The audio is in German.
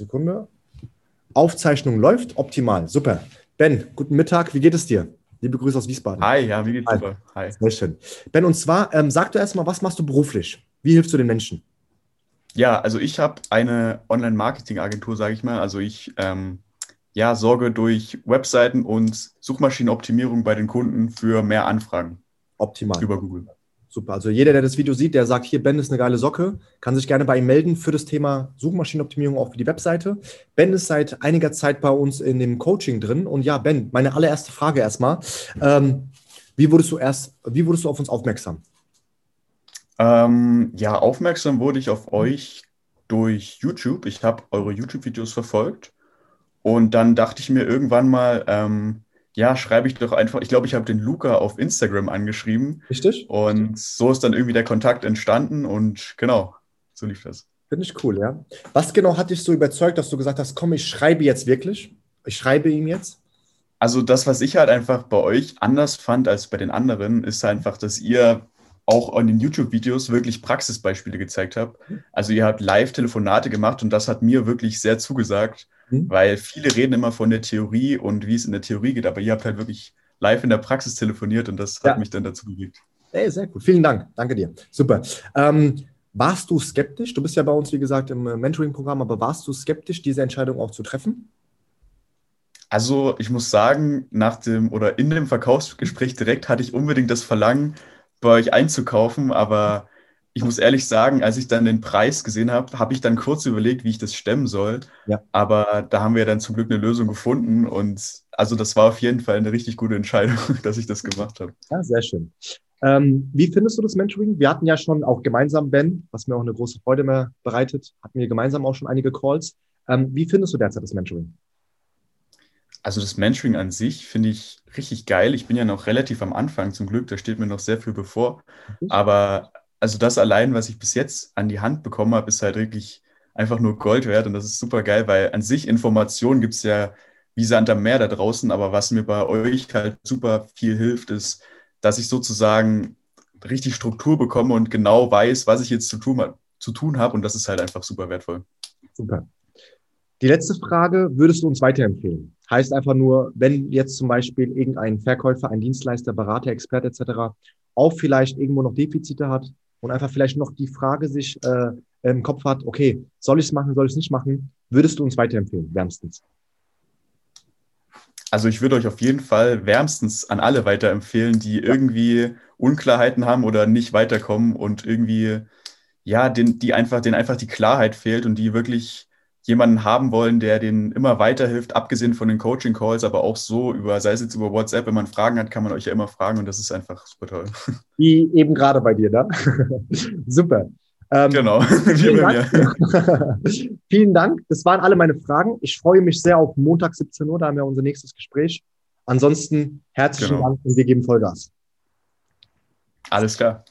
Sekunde. Aufzeichnung läuft. Optimal. Super. Ben, guten Mittag. Wie geht es dir? Liebe Grüße aus Wiesbaden. Hi, ja, wie geht's super? Hi. Sehr schön. Ben, und zwar, ähm, sag du erstmal, was machst du beruflich? Wie hilfst du den Menschen? Ja, also ich habe eine Online-Marketing-Agentur, sage ich mal. Also ich ähm, ja, sorge durch Webseiten und Suchmaschinenoptimierung bei den Kunden für mehr Anfragen Optimal. über Google. Super. Also jeder, der das Video sieht, der sagt, hier, Ben ist eine geile Socke, kann sich gerne bei ihm melden für das Thema Suchmaschinenoptimierung auch für die Webseite. Ben ist seit einiger Zeit bei uns in dem Coaching drin. Und ja, Ben, meine allererste Frage erstmal. Ähm, wie wurdest du erst, wie wurdest du auf uns aufmerksam? Ähm, ja, aufmerksam wurde ich auf euch durch YouTube. Ich habe eure YouTube-Videos verfolgt und dann dachte ich mir irgendwann mal, ähm, ja, schreibe ich doch einfach, ich glaube, ich habe den Luca auf Instagram angeschrieben Richtig? und so ist dann irgendwie der Kontakt entstanden und genau, so lief das. Finde ich cool, ja. Was genau hat dich so überzeugt, dass du gesagt hast, komm, ich schreibe jetzt wirklich? Ich schreibe ihm jetzt? Also das, was ich halt einfach bei euch anders fand als bei den anderen, ist einfach, dass ihr auch in den YouTube-Videos wirklich Praxisbeispiele gezeigt habt. Also ihr habt Live-Telefonate gemacht und das hat mir wirklich sehr zugesagt, Mhm. weil viele reden immer von der Theorie und wie es in der Theorie geht, aber ihr habt halt wirklich live in der Praxis telefoniert und das hat Ja. mich dann dazu bewegt. Ey, sehr gut. Vielen Dank. Danke dir. Super. Ähm, warst du skeptisch? Du bist ja bei uns, wie gesagt, im äh, Mentoring-Programm, aber warst du skeptisch, diese Entscheidung auch zu treffen? Also ich muss sagen, nach dem oder in dem Verkaufsgespräch direkt hatte ich unbedingt das Verlangen, bei euch einzukaufen, aber ich muss ehrlich sagen, als ich dann den Preis gesehen habe, habe ich dann kurz überlegt, wie ich das stemmen soll. Ja. Aber da haben wir dann zum Glück eine Lösung gefunden und also das war auf jeden Fall eine richtig gute Entscheidung, dass ich das gemacht habe. Ja, sehr schön. Ähm, wie findest du das Mentoring? Wir hatten ja schon auch gemeinsam, Ben, was mir auch eine große Freude mehr bereitet, hatten wir gemeinsam auch schon einige Calls. Ähm, wie findest du derzeit das Mentoring? Also das Mentoring an sich finde ich richtig geil. Ich bin ja noch relativ am Anfang zum Glück, da steht mir noch sehr viel bevor. Aber also das allein, was ich bis jetzt an die Hand bekommen habe, ist halt wirklich einfach nur Gold wert und das ist super geil, weil an sich Informationen gibt es ja wie Sand am Meer da draußen, aber was mir bei euch halt super viel hilft, ist, dass ich sozusagen richtig Struktur bekomme und genau weiß, was ich jetzt zu tun, zu tun habe und das ist halt einfach super wertvoll. Super. Die letzte Frage, würdest du uns weiterempfehlen? Heißt einfach nur, wenn jetzt zum Beispiel irgendein Verkäufer, ein Dienstleister, Berater, Experte etc. auch vielleicht irgendwo noch Defizite hat und einfach vielleicht noch die Frage sich äh, im Kopf hat, okay, soll ich es machen, soll ich es nicht machen, würdest du uns weiterempfehlen, wärmstens? Also ich würde euch auf jeden Fall wärmstens an alle weiterempfehlen, die irgendwie Unklarheiten haben oder nicht weiterkommen und irgendwie, ja, den, die einfach, denen einfach die Klarheit fehlt und die wirklich jemanden haben wollen, der denen immer weiterhilft, abgesehen von den Coaching-Calls, aber auch so über, sei es jetzt über WhatsApp, wenn man Fragen hat, kann man euch ja immer fragen und das ist einfach super toll. Wie eben gerade bei dir, ne? Super. Ähm, Genau, wie Vielen. Dank. Vielen Dank. Das waren alle meine Fragen. Ich freue mich sehr auf Montag 17 Uhr. Da haben wir unser nächstes Gespräch. Ansonsten herzlichen Genau. Dank und wir geben Vollgas. Alles klar.